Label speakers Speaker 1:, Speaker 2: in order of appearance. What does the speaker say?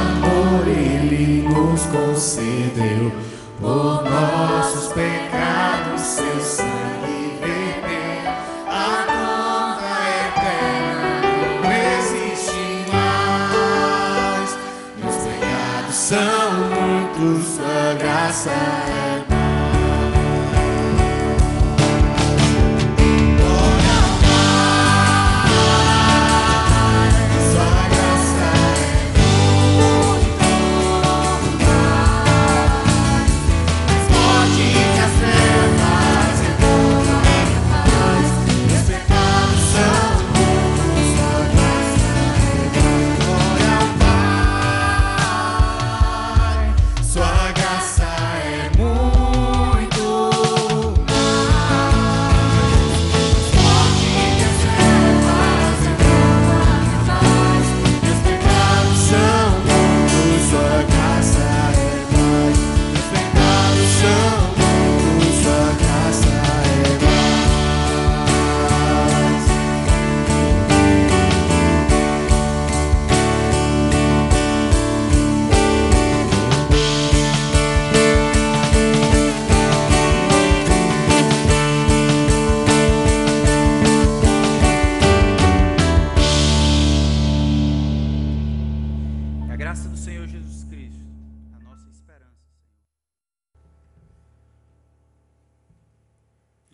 Speaker 1: amor ele nos concedeu. Por nossos pecados, seu sangue verteu. A conta eterna não existe mais. Meus pecados são muitos, sua graça é.
Speaker 2: Senhor Jesus Cristo.